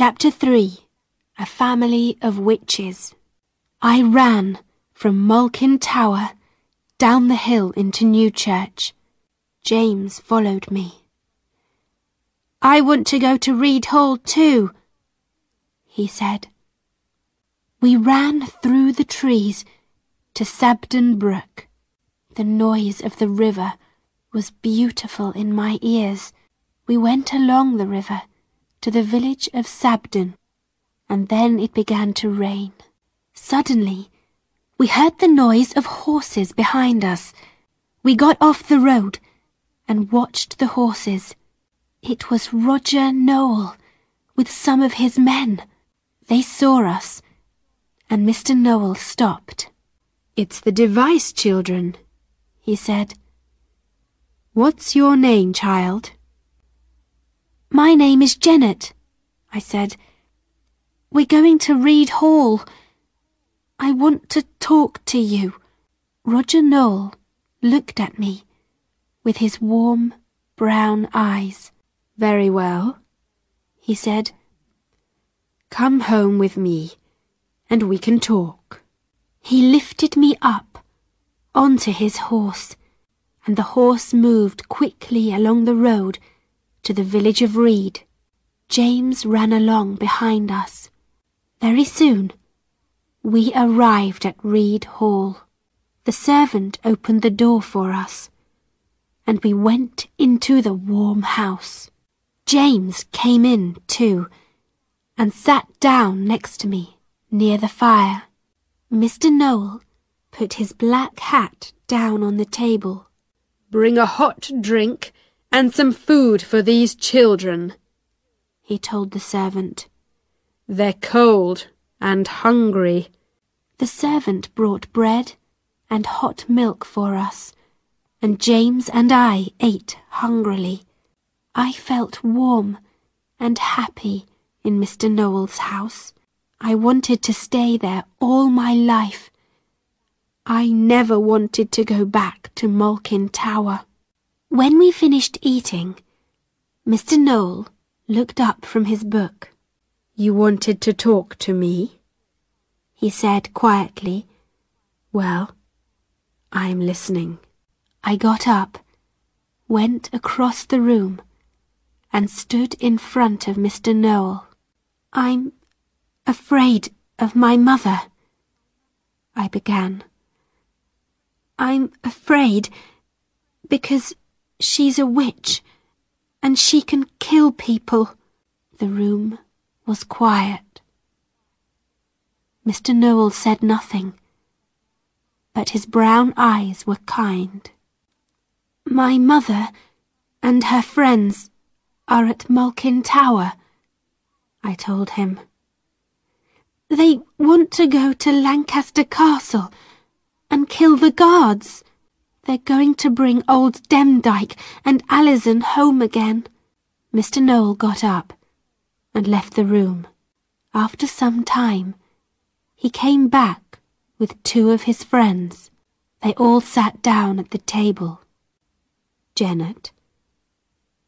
Chapter 3 A Family of Witches I ran from Malkin Tower down the hill into Newchurch. James followed me. I want to go to Read Hall too, he said. We ran through the trees to Sabden Brook. The noise of the river was beautiful in my ears. We went along the river to the village of Sabden, and then it began to rain. Suddenly, we heard the noise of horses behind us. We got off the road and watched the horses. It was Roger Nowell with some of his men. They saw us, and Mr. Nowell stopped. It's the Device children, he said. What's your name, child? My name is Jennet, I said. We're going to Read Hall. I want to talk to you. Roger Nowell looked at me with his warm brown eyes. Very well, he said. Come home with me, and we can talk. He lifted me up onto his horse, and the horse moved quickly along the road to the village of Read. James ran along behind us. Very soon, we arrived at Read Hall. The servant opened the door for us, and we went into the warm house. James came in, too, and sat down next to me near the fire. Mr. Nowell put his black hat down on the table. Bring a hot drink and some food for these children, he told the servant. They're cold and hungry. The servant brought bread and hot milk for us, and James and I ate hungrily. I felt warm and happy in Mr. Nowell's house. I wanted to stay there all my life. I never wanted to go back to Malkin Tower. When we finished eating, Mr. Nowell looked up from his book. You wanted to talk to me? He said quietly. Well, I'm listening. I got up, went across the room, and stood in front of Mr. Nowell. I'm afraid of my mother, I began. I'm afraid because she's a witch and she can kill people. The room was quiet. Mr. Nowell said nothing, but his brown eyes were kind. My mother and her friends are at Malkin Tower, I told him. They want to go to Lancaster Castle and kill the guards. They're going to bring old Demdike and Alison home again. Mr. Nowell got up and left the room. After some time, he came back with two of his friends. They all sat down at the table. Jennet,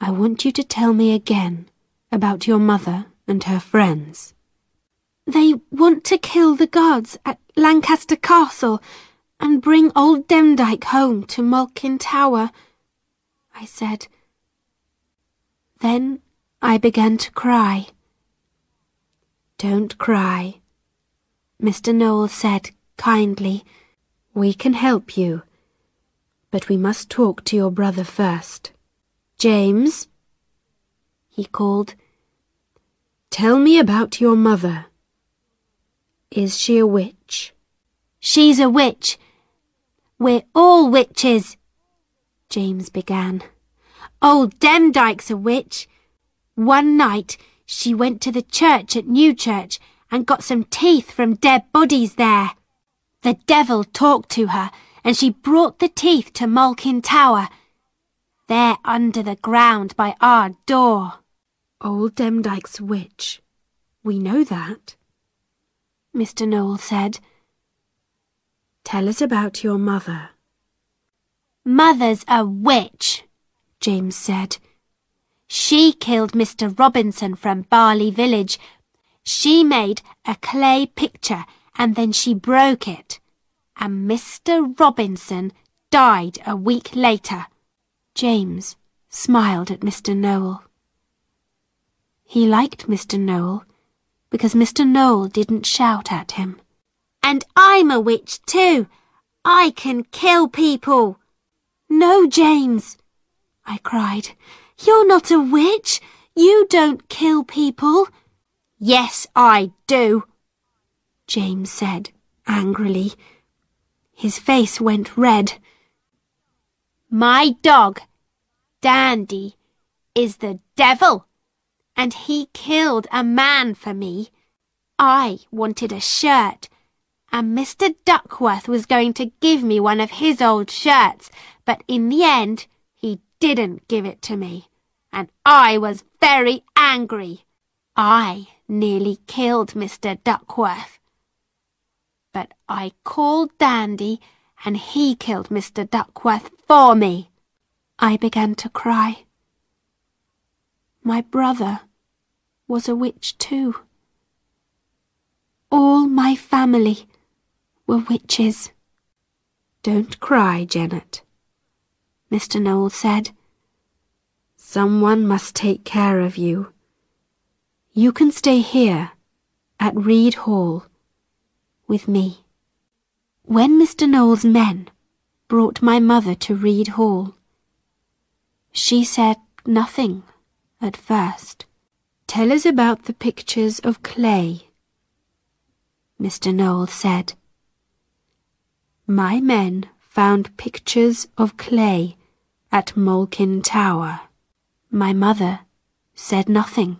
I want you to tell me again about your mother and her friends. They want to kill the guards at Lancaster Castle and bring old Demdike home to Malkin Tower, I said. Then I began to cry. Don't cry, Mr. Nowell said kindly. We can help you, but we must talk to your brother first. James, he called, tell me about your mother. Is she a witch? She's a witch, we're all witches, James began. Old Demdike's a witch. One night she went to the church at Newchurch and got some teeth from dead bodies there. The devil talked to her and she brought the teeth to Malkin Tower. They're under the ground by our door. Old Demdike's witch. We know that, Mr. Nowell said. Tell us about your mother. Mother's a witch, James said. She killed Mr. Robinson from Barley Village She made a clay picture and then she broke it. And Mr. Robinson died a week later. James smiled at Mr. Nowell. He liked Mr. Nowell because Mr. Nowell didn't shout at him. And I'm a witch too. I can kill people. No, James, I cried. You're not a witch. You don't kill people. Yes, I do, James said angrily. His face went red. My dog, Dandy, is the devil, and he killed a man for me. I wanted a shirt, and Mr. Duckworth was going to give me one of his old shirts, but in the end he didn't give it to me, and I was very angry. I nearly killed Mr. Duckworth. But I called Dandy, and he killed Mr. Duckworth for me. I began to cry. My brother was a witch too. All my family were witches. Don't cry, Jennet, Mr. Nowell said. Someone must take care of you. You can stay here at Read Hall with me. When Mr. Nowell's men brought my mother to Read Hall, she said nothing at first. Tell us about the pictures of clay, Mr. Nowell said. My men found pictures of clay at Malkin Tower. My mother said nothing.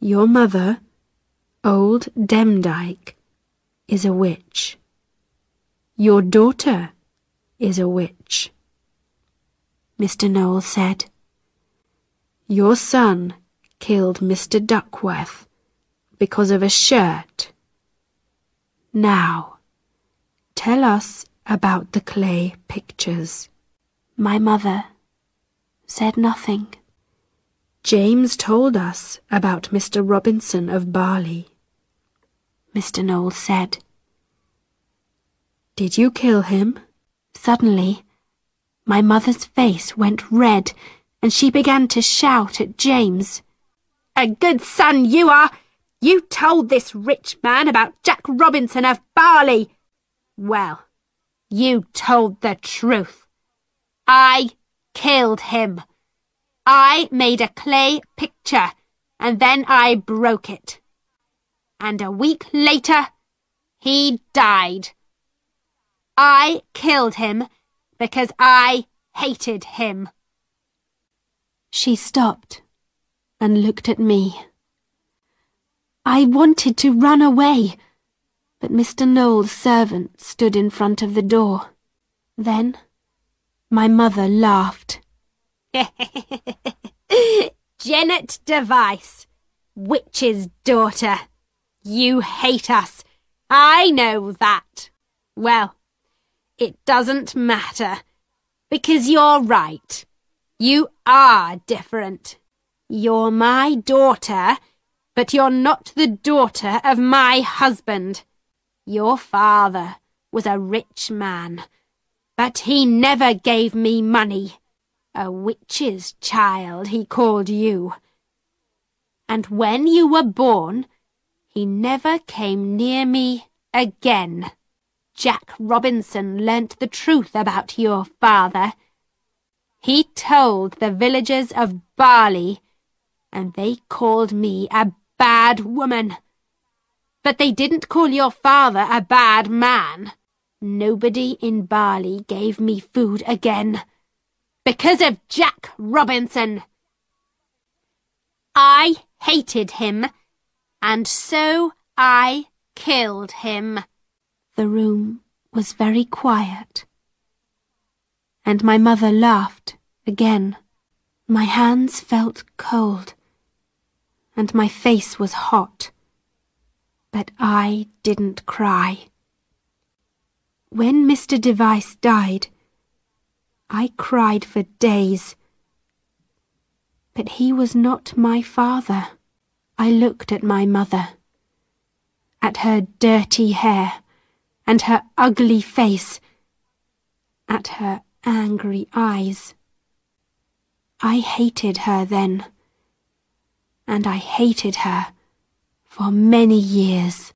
Your mother, old Demdike, is a witch. Your daughter is a witch. Mr. Nowell said. Your son killed Mr. Duckworth because of a shirt. Now, tell us about the clay pictures. My mother said nothing. James told us about Mr. Robinson of Barley. Mr. Nowell said. Did you kill him? Suddenly, my mother's face went red and she began to shout at James. A good son you are! You told this rich man about Jack Robinson of Barley. Well, you told the truth. I killed him. I made a clay picture and then I broke it. And a week later, he died. I killed him because I hated him. She stopped and looked at me. I wanted to run away, but Mr. Nowell's servant stood in front of the door. Then my mother laughed. Jennet Device, witch's daughter. You hate us. I know that. Well, it doesn't matter, because you're right. You are different. You're my daughter, but you're not the daughter of my husband. Your father was a rich man, but he never gave me money. A witch's child, he called you. And when you were born, he never came near me again. Jack Robinson learnt the truth about your father. He told the villagers of Barley, and they called me a bad woman. But they didn't call your father a bad man. Nobody in Barley gave me food again. Because of Jack Robinson. I hated him, and so I killed him. The room was very quiet, and my mother laughed again. My hands felt cold, and my face was hot, but I didn't cry. When Mr. Device died, I cried for days. But he was not my father. I looked at my mother, at her dirty hair and her ugly face, at her angry eyes. I hated her then, and I hated her for many years.